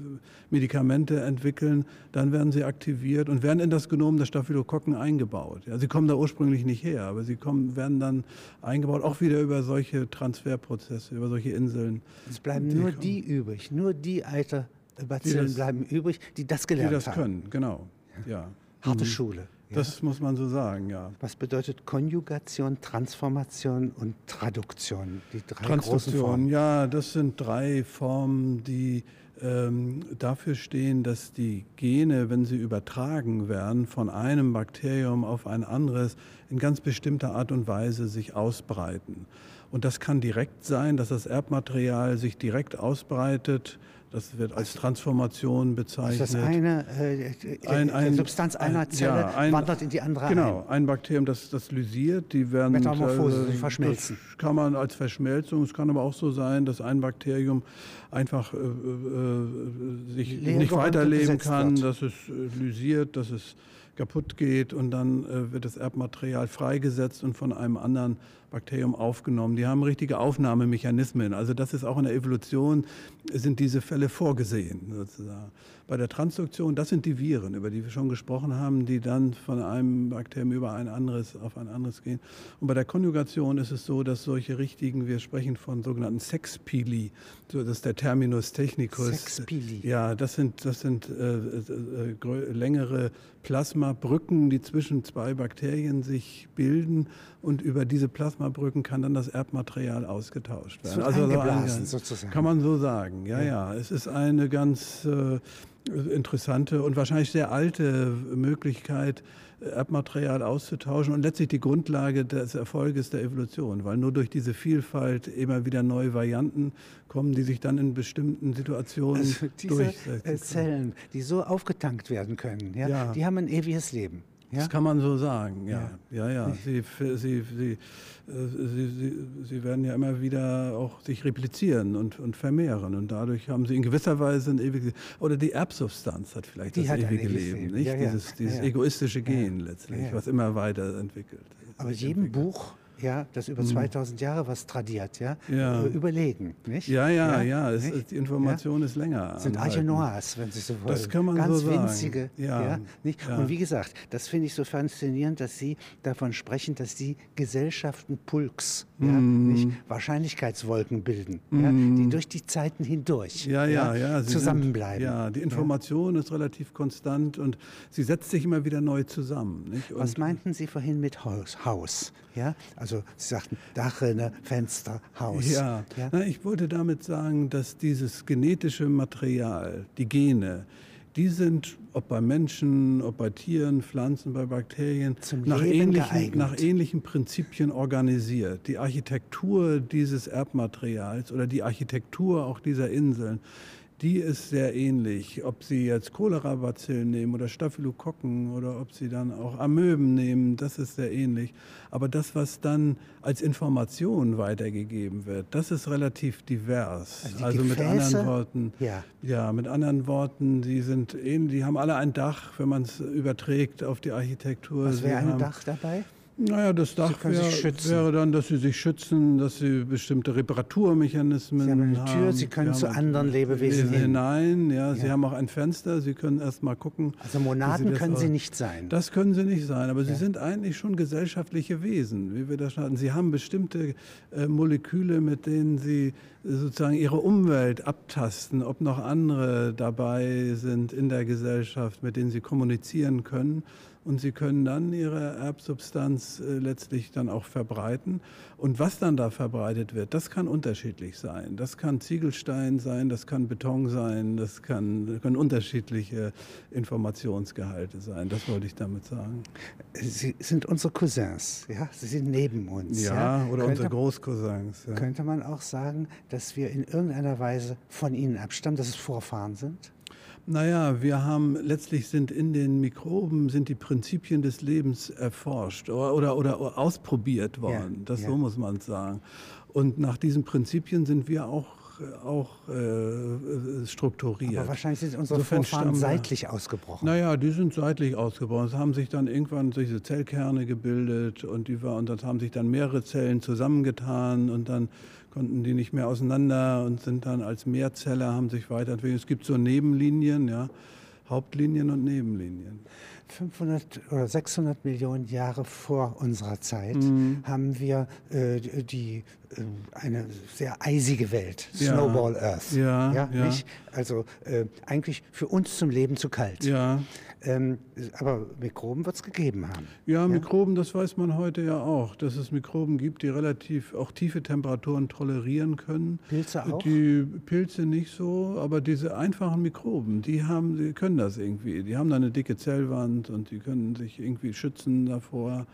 Medikamente entwickeln, dann werden sie aktiviert und werden in das Genom der Staphylokokken eingebaut. Ja, sie kommen da ursprünglich nicht her, aber sie kommen, werden dann eingebaut, auch wieder über solche Transferprozesse, über solche Inseln. Es bleiben nur kommen. die übrig, nur die Eiterbazillen das- bleiben übrig, die das gelernt Die das haben. können, genau. Ja. Harte Mhm. Schule. Das muss man so sagen, ja. Was bedeutet Konjugation, Transformation und Traduktion? Die drei Transduktion, ja, das sind drei Formen, die ähm, dafür stehen, dass die Gene, wenn sie übertragen werden, von einem Bakterium auf ein anderes in ganz bestimmter Art und Weise sich ausbreiten. Und das kann direkt sein, dass das Erbmaterial sich direkt ausbreitet das wird als Transformation bezeichnet. Das eine äh, ein, ein, Substanz einer ein, Zelle ja, wandert in die andere Genau, ein, Bakterium, das, das lysiert, die werden Metamorphose, äh, verschmelzen. Das kann man als Verschmelzung, es kann aber auch so sein, dass ein Bakterium einfach äh, äh, sich Leere nicht weiterleben kann, wird. dass es äh, lysiert, dass es kaputt geht und dann äh, wird das Erbmaterial freigesetzt und von einem anderen Bakterium aufgenommen. Die haben richtige Aufnahmemechanismen. Also das ist auch in der Evolution, sind diese Fälle vorgesehen sozusagen. Bei der Transduktion, das sind die Viren, über die wir schon gesprochen haben, die dann von einem Bakterium über ein anderes auf ein anderes gehen. Und bei der Konjugation ist es so, dass solche richtigen, wir sprechen von sogenannten Sexpili, so das ist der Terminus technicus. Sexpili. Ja, das sind, das sind äh, äh, längere Plasmabrücken, die zwischen zwei Bakterien sich bilden und über diese Plasmabrücken kann dann das Erbmaterial ausgetauscht werden. So also so sozusagen. Kann man so sagen, ja, ja. ja. Es ist eine ganz äh, interessante und wahrscheinlich sehr alte Möglichkeit, Erbmaterial auszutauschen und letztlich die Grundlage des Erfolges der Evolution, weil nur durch diese Vielfalt immer wieder neue Varianten kommen, die sich dann in bestimmten Situationen also diese durchsetzen. Zellen, die so aufgetankt werden können, ja, ja. die haben ein ewiges Leben. Ja? Das kann man so sagen, ja. Ja, ja. ja. Sie, sie, sie, äh, sie, sie, sie, werden ja immer wieder auch sich replizieren und, und vermehren. Und dadurch haben sie in gewisser Weise ein ewiges Oder die Erbsubstanz hat vielleicht die das hat ewige Leben, Leben, nicht? Dieses, dieses egoistische Gen letztlich, was immer weiterentwickelt. Aber jedem Buch ja, das über 2000 mhm. Jahre was tradiert, ja, ja. Äh, überlegen, nicht? Ja, ja, ja, ist, die Information ist länger. Das sind Arche Noirs, wenn Sie so wollen. Das kann man Ganz so sagen. winzige, ja. ja? Und wie gesagt, das finde ich so faszinierend, dass Sie davon sprechen, dass die Gesellschaften Pulks, ja, mm. nicht? Wahrscheinlichkeitswolken bilden, mm. ja, die durch die Zeiten hindurch ja, ja, ja, zusammenbleiben. Sind, ja, die Information ist relativ konstant und sie setzt sich immer wieder neu zusammen. Was meinten Sie vorhin mit Haus? Haus ja? Also Sie sagten Dachrinne, Fenster, Haus. Ja, ja? Na, ich wollte damit sagen, dass dieses genetische Material, die Gene, die sind, ob bei Menschen, ob bei Tieren, Pflanzen, bei Bakterien, nach ähnlichen, nach ähnlichen, Prinzipien organisiert. Die Architektur dieses Erbmaterials oder die Architektur auch dieser Inseln die ist sehr ähnlich. Ob Sie jetzt Cholera-Bazillen nehmen oder Staphylokokken oder ob Sie dann auch Amöben nehmen, das ist sehr ähnlich. Aber das, was dann als Information weitergegeben wird, das ist relativ divers. Also, also mit anderen Worten, ja. ja, mit anderen Worten, die sind ähnlich, die haben alle ein Dach, wenn man es überträgt auf die Architektur. Was wäre ein Dach dabei? Naja, das Dach wär, wäre dann, dass sie sich schützen, dass sie bestimmte Reparaturmechanismen sie haben. Eine Tür, haben. Sie können sie zu anderen Lebewesen hin. hinein. Ja, ja, Sie haben auch ein Fenster, Sie können erst mal gucken. Also Monaden können auch, Sie nicht sein. Das können Sie nicht sein, aber ja. Sie sind eigentlich schon gesellschaftliche Wesen, wie wir das hatten. Sie haben bestimmte äh, Moleküle, mit denen Sie sozusagen Ihre Umwelt abtasten, ob noch andere dabei sind in der Gesellschaft, mit denen Sie kommunizieren können und sie können dann ihre Erbsubstanz äh, letztlich dann auch verbreiten. Und was dann da verbreitet wird, das kann unterschiedlich sein. Das kann Ziegelstein sein, das kann Beton sein, das, kann, können unterschiedliche Informationsgehalte sein. Das wollte ich damit sagen. Sie sind unsere Cousins, ja? Sie sind neben uns. Ja, ja? oder könnte, unsere Großcousins. Ja. Könnte man auch sagen, dass wir in irgendeiner Weise von ihnen abstammen, dass es Vorfahren sind? Naja, wir haben letztlich sind in den Mikroben sind die Prinzipien des Lebens erforscht oder, oder, oder ausprobiert worden. Ja, das ja. so muss man sagen. Und nach diesen Prinzipien sind wir auch auch äh, strukturiert. Aber wahrscheinlich sind unsere Insofern Vorfahren seitlich ausgebrochen. Naja, die sind seitlich ausgebrochen. Es haben sich dann irgendwann diese Zellkerne gebildet und, die war, und das haben sich dann mehrere Zellen zusammengetan und dann konnten die nicht mehr auseinander und sind dann als Mehrzeller, haben sich weiterentwickelt. Es gibt so Nebenlinien, ja, Hauptlinien und Nebenlinien. 500 oder 600 Millionen Jahre vor unserer Zeit mhm. haben wir äh, die, äh, eine sehr eisige Welt, ja. Snowball Earth. Ja, ja, ja. Also äh, eigentlich für uns zum Leben zu kalt. Ja. Ähm, aber Mikroben wird es gegeben haben. Ja, ja, Mikroben, das weiß man heute ja auch, dass es Mikroben gibt, die relativ auch tiefe Temperaturen tolerieren können. Pilze auch? Die Pilze nicht so, aber diese einfachen Mikroben, die haben, die können das irgendwie. Die haben da eine dicke Zellwand und die können sich irgendwie schützen davor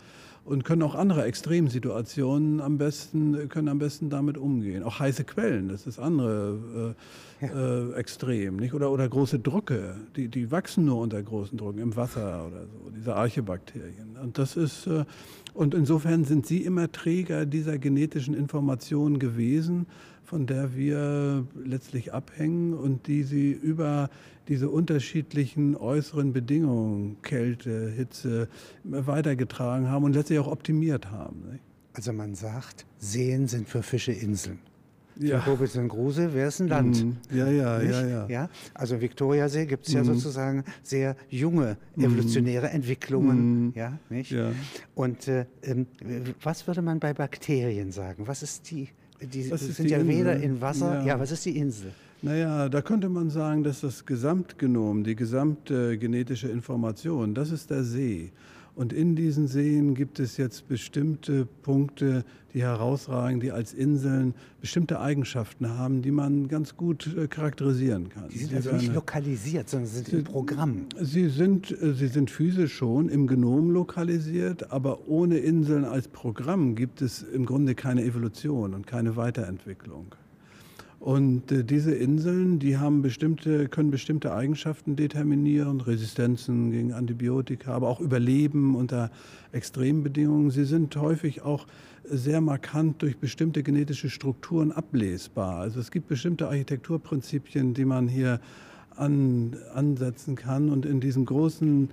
und können auch andere Extremsituationen am besten, können am besten damit umgehen. Auch heiße Quellen, das ist andere äh. [LAUGHS] äh, Extrem, nicht? Oder, oder große Drucke, die, die wachsen nur unter großen Drucken, im Wasser oder so, diese Archebakterien. Und das ist, äh, und insofern sind sie immer Träger dieser genetischen Informationen gewesen von der wir letztlich abhängen und die sie über diese unterschiedlichen äußeren Bedingungen, Kälte, Hitze, weitergetragen haben und letztlich auch optimiert haben. Nicht? Also man sagt, Seen sind für Fische Inseln. Ja. Für Robinson Gruse wäre es ein Land. Mm, ja, ja, ja, ja, ja. Also Viktoriasee gibt es mm. ja sozusagen sehr junge mm. evolutionäre mm. Entwicklungen. Ja, nicht? Ja. Und äh, ähm, was würde man bei Bakterien sagen? Was ist die die was sind ja Insel? weder in Wasser. Ja. ja, was ist die Insel? Naja, da könnte man sagen, dass das Gesamtgenom, die gesamte genetische Information, das ist der See. Und in diesen Seen gibt es jetzt bestimmte Punkte, die herausragen, die als Inseln bestimmte Eigenschaften haben, die man ganz gut äh, charakterisieren kann. Die sind sie also nicht eine, lokalisiert, sondern sind sie, im Programm. Sie sind, äh, sie sind physisch schon im Genom lokalisiert, aber ohne Inseln als Programm gibt es im Grunde keine Evolution und keine Weiterentwicklung. Und äh, diese Inseln, die haben bestimmte, können bestimmte Eigenschaften determinieren, Resistenzen gegen Antibiotika, aber auch Überleben unter Extrembedingungen. Sie sind häufig auch sehr markant durch bestimmte genetische Strukturen ablesbar. Also es gibt bestimmte Architekturprinzipien, die man hier an, ansetzen kann. Und in diesem großen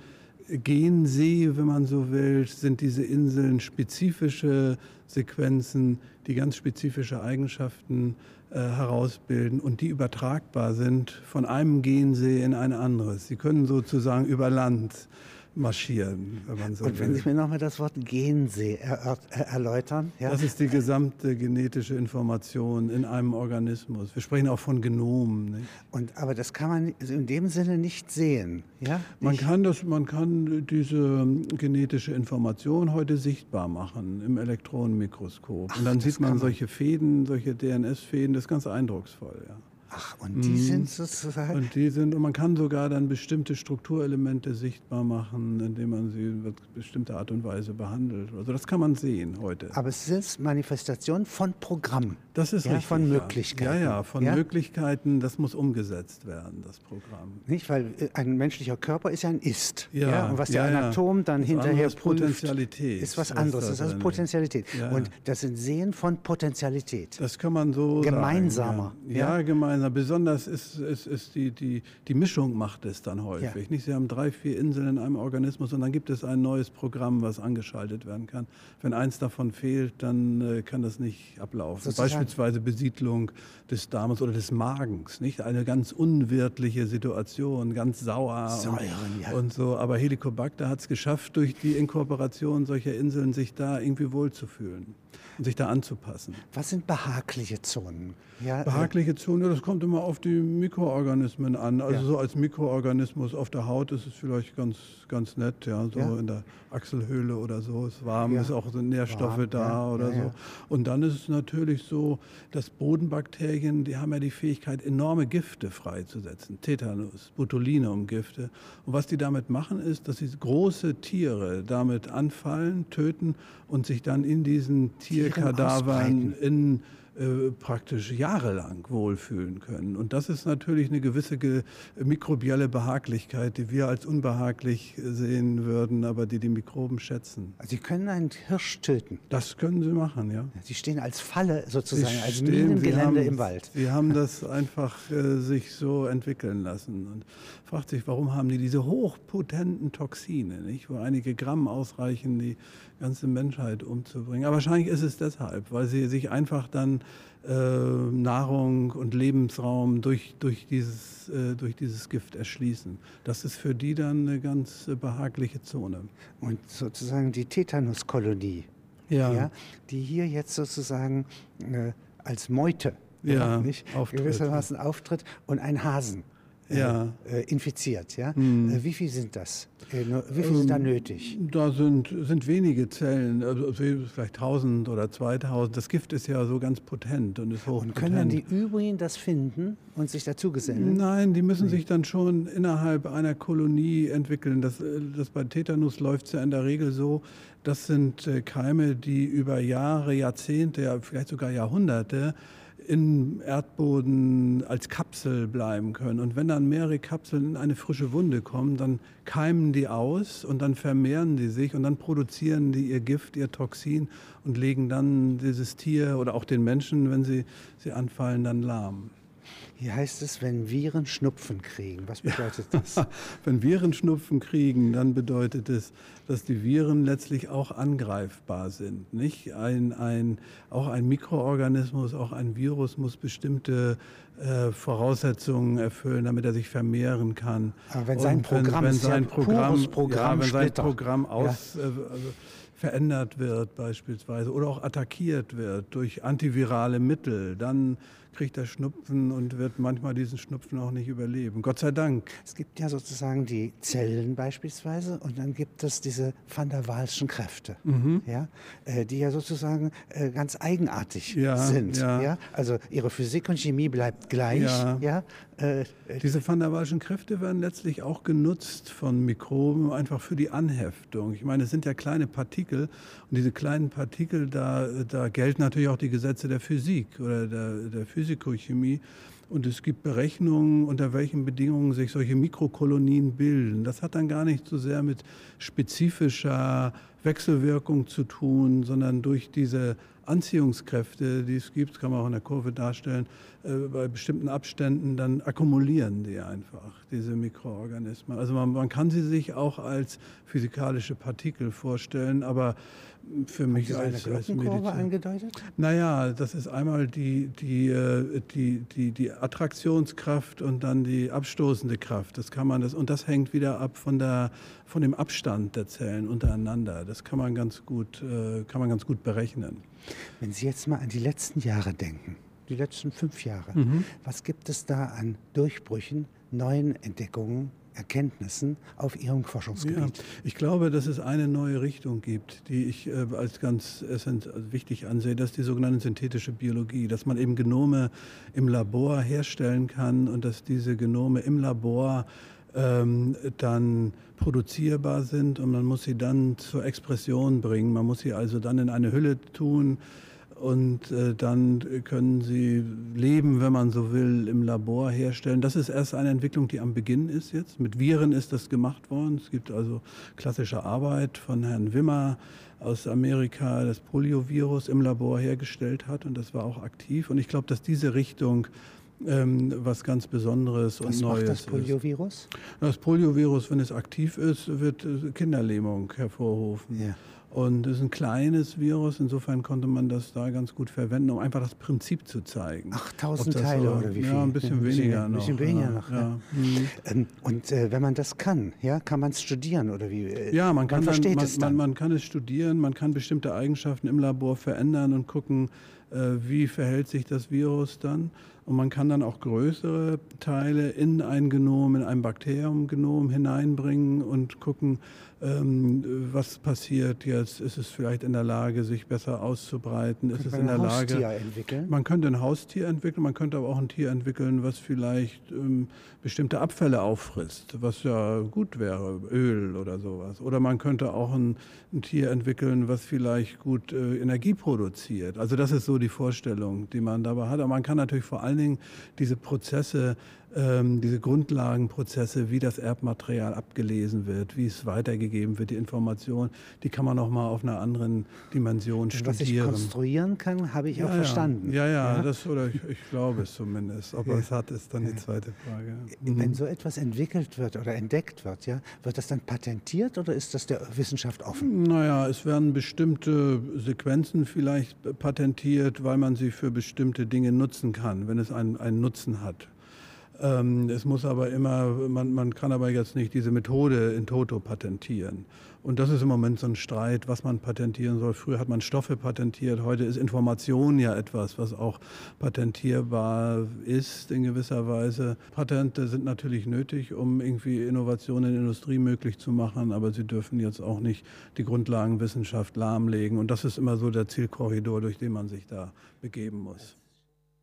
Gensee, wenn man so will, sind diese Inseln spezifische Sequenzen, die ganz spezifische Eigenschaften äh, herausbilden und die übertragbar sind von einem Gensee in ein anderes. Sie können sozusagen über Land marschieren, wenn man so Und wenn will. Sie mir nochmal das Wort Gensee er, er, erläutern. Ja? Das ist die gesamte genetische Information in einem Organismus. Wir sprechen auch von Genom. Nicht? Und, aber das kann man in dem Sinne nicht sehen. Ja? Man, kann das, man kann diese genetische Information heute sichtbar machen im Elektronenmikroskop. Ach, Und dann sieht man, man solche Fäden, solche DNS-Fäden, das ist ganz eindrucksvoll. Ja. Ach, und die mhm. sind sozusagen. Und die sind, und man kann sogar dann bestimmte Strukturelemente sichtbar machen, indem man sie in bestimmte Art und Weise behandelt. Also das kann man sehen heute. Aber es ist Manifestation von Programm. Das ist ja, richtig. Von Möglichkeiten. Ja, ja, von ja? Möglichkeiten, das muss umgesetzt werden, das Programm. Nicht, weil äh, ein menschlicher Körper ist ja ein Ist. Ja, ja und was der Anatom dann das hinterher ist prüft, Potentialität. ist was anderes. Das ist also Potentialität. Und das sind Sehen von Potentialität. Das kann man so Gemeinsamer. Sagen, ja, gemeinsam. Besonders ist, ist, ist die, die, die Mischung macht es dann häufig. Ja. Nicht? Sie haben drei, vier Inseln in einem Organismus und dann gibt es ein neues Programm, was angeschaltet werden kann. Wenn eins davon fehlt, dann äh, kann das nicht ablaufen. Sozusagen. Beispielsweise Besiedlung des Darmes oder des Magens. Nicht? Eine ganz unwirtliche Situation, ganz sauer Säuren, und, ja. und so. Aber Helicobacter hat es geschafft, durch die Inkorporation solcher Inseln sich da irgendwie wohlzufühlen und sich da anzupassen. Was sind behagliche Zonen? Ja, äh, behagliche Zonen, das kommt immer auf die Mikroorganismen an. Also ja. so als Mikroorganismus auf der Haut ist es vielleicht ganz, ganz nett, ja, so in der Achselhöhle oder so. ist warm, ist auch so Nährstoffe warm, da oder so. Und dann ist es natürlich so, dass Bodenbakterien, die haben ja die Fähigkeit, enorme Gifte freizusetzen. Tetanus, Botulinumgifte. Und was die damit machen, ist, dass sie große Tiere damit anfallen, töten und sich dann in diesen Tierkadavern in äh, praktisch jahrelang wohlfühlen können. Und das ist natürlich eine gewisse ge mikrobielle Behaglichkeit, die wir als unbehaglich sehen würden, aber die die Mikroben schätzen. Also Sie können einen Hirsch töten? Das können Sie machen, ja. Sie stehen als Falle sozusagen, Sie als stehen, Minengelände im Wald. Sie haben das einfach äh, sich so entwickeln lassen und fragt sich, warum haben die diese hochpotenten Toxine, nicht? wo einige Gramm ausreichen, die ganze Menschheit umzubringen. Aber wahrscheinlich ist es deshalb, weil sie sich einfach dann äh, Nahrung und Lebensraum durch, durch, dieses, äh, durch dieses Gift erschließen. Das ist für die dann eine ganz behagliche Zone. Und sozusagen die Tetanuskolonie, ja. ja. die hier jetzt sozusagen äh, als Meute ja, nicht, auftritt. gewissermaßen auftritt und ein Hasen ja. äh, infiziert. Ja? Mhm. Äh, wie viel sind das? Äh, wie viel sind da ähm, nötig? Da sind, sind wenige Zellen, also vielleicht 1000 oder 2000. Das Gift ist ja so ganz potent und ist hochpotent. Und können dann die übrigen das finden und sich dazu gesellen? Nein, die müssen nee. sich dann schon innerhalb einer Kolonie entwickeln. Das, das bei Tetanus läuft es ja in der Regel so, das sind Keime, die über Jahre, Jahrzehnte, ja, vielleicht sogar Jahrhunderte im Erdboden als Kapsel bleiben können. Und wenn dann mehrere Kapseln in eine frische Wunde kommen, dann keimen die aus und dann vermehren die sich und dann produzieren die ihr Gift, ihr Toxin und legen dann dieses Tier oder auch den Menschen, wenn sie sie anfallen, dann lahm. Hier heißt es, wenn Viren Schnupfen kriegen. Was bedeutet [LAUGHS] das? wenn Viren Schnupfen kriegen, dann bedeutet es, dass die Viren letztlich auch angreifbar sind. Nicht? Ein, ein, auch ein Mikroorganismus, auch ein Virus muss bestimmte äh, Voraussetzungen erfüllen, damit er sich vermehren kann. Aber wenn sein Programm, wenn, wenn sein Programm, Programm, ja, wenn sein Programm aus, ja. äh, also verändert wird beispielsweise oder auch attackiert wird durch antivirale Mittel, dann kriegt er Schnupfen und wird manchmal diesen Schnupfen auch nicht überleben. Gott sei Dank. Es gibt ja sozusagen die Zellen beispielsweise und dann gibt es diese van der Waalschen Kräfte, mhm. ja, äh, die ja sozusagen äh, ganz eigenartig ja, sind. Ja. ja. Also ihre Physik und Chemie bleibt gleich. Ja. ja. Äh, diese van der Waalschen Kräfte werden letztlich auch genutzt von Mikroben einfach für die Anheftung. Ich meine, es sind ja kleine Partikel und diese kleinen Partikel, da, da gelten natürlich auch die Gesetze der Physik oder der, der Physikochemie. Und es gibt Berechnungen, unter welchen Bedingungen sich solche Mikrokolonien bilden. Das hat dann gar nicht so sehr mit spezifischer Wechselwirkung zu tun, sondern durch diese Anziehungskräfte, die es gibt, kann man auch in der Kurve darstellen, äh, bei bestimmten Abständen, dann akkumulieren die einfach, diese Mikroorganismen. Also man, man kann sie sich auch als physikalische Partikel vorstellen, aber für mich Sie als, eine als Medizin. angedeutet? Naja, das ist einmal die, die, äh, die, die, die Attraktionskraft und dann die abstoßende Kraft. Das kann man das, und das hängt wieder ab von, der, von dem Abstand der Zellen untereinander. Das kann man ganz gut, äh, kann man ganz gut berechnen. Wenn Sie jetzt mal an die letzten Jahre denken, die letzten fünf Jahre, mhm. was gibt es da an Durchbrüchen, neuen Entdeckungen, Erkenntnissen auf Ihrem Forschungsgebiet? Ja, ich glaube, dass es eine neue Richtung gibt, die ich äh, als ganz wichtig ansehe. Das ist die sogenannte synthetische Biologie, dass man eben Genome im Labor herstellen kann und dass diese Genome im Labor ähm, dann produzierbar sind und man muss sie dann zur Expression bringen. Man muss sie also dann in eine Hülle tun und äh, dann können sie Leben, wenn man so will, im Labor herstellen. Das ist erst eine Entwicklung, die am Beginn ist jetzt. Mit Viren ist das gemacht worden. Es gibt also klassische Arbeit von Herrn Wimmer aus Amerika, das Poliovirus im Labor hergestellt hat und das war auch aktiv. Und ich glaube, dass diese Richtung ähm, was ganz Besonderes was und Neues macht das Poliovirus? Ist. Das Poliovirus, wenn es aktiv ist, wird äh, Kinderlähmung hervorrufen. Ja. Und es ist ein kleines Virus, insofern konnte man das da ganz gut verwenden, um einfach das Prinzip zu zeigen. Ach, tausend Teile so, oder wie viel? Ja, ein bisschen, ein bisschen weniger noch. Ein bisschen weniger ja, noch. Ja. Ja. Mhm. Ähm, und äh, wenn man das kann, ja, kann man es studieren oder wie? Äh, ja, man kann, man, dann, man, man, man, kann es studieren, man kann bestimmte Eigenschaften im Labor verändern und gucken, äh, wie verhält sich das Virus dann. Und man kann dann auch größere Teile in ein Genom, in ein Bakteriumgenom hineinbringen und gucken, was passiert jetzt? Ist es vielleicht in der Lage, sich besser auszubreiten? Ist es in der Lage? Haustier entwickeln? Man könnte ein Haustier entwickeln, man könnte aber auch ein Tier entwickeln, was vielleicht ähm, bestimmte Abfälle auffrisst, was ja gut wäre, Öl oder sowas. Oder man könnte auch ein, ein Tier entwickeln, was vielleicht gut äh, Energie produziert. Also das ist so die Vorstellung, die man dabei hat. Aber man kann natürlich vor allen Dingen diese Prozesse ähm, diese Grundlagenprozesse, wie das Erbmaterial abgelesen wird, wie es weitergegeben wird, die Information, die kann man noch mal auf einer anderen Dimension studieren. Was ich konstruieren kann, habe ich ja, auch verstanden. Ja, ja, ja, Das, oder ich, ich, glaube es zumindest. Ob er es hat, ist dann die zweite Frage. Mhm. Wenn so etwas entwickelt wird oder entdeckt wird, ja, wird das dann patentiert oder ist das der Wissenschaft offen? Naja, es werden bestimmte Sequenzen vielleicht patentiert, weil man sie für bestimmte Dinge nutzen kann, wenn es einen, einen Nutzen hat. Ähm, es muss aber immer, man, man kann aber jetzt nicht diese Methode in toto patentieren. Und das ist im Moment so ein Streit, was man patentieren soll. Früher hat man Stoffe patentiert, heute ist Information ja etwas, was auch patentierbar ist in gewisser Weise. Patente sind natürlich nötig, um irgendwie Innovationen in der Industrie möglich zu machen, aber sie dürfen jetzt auch nicht die Grundlagenwissenschaft lahmlegen. Und das ist immer so der Zielkorridor, durch den man sich da begeben muss.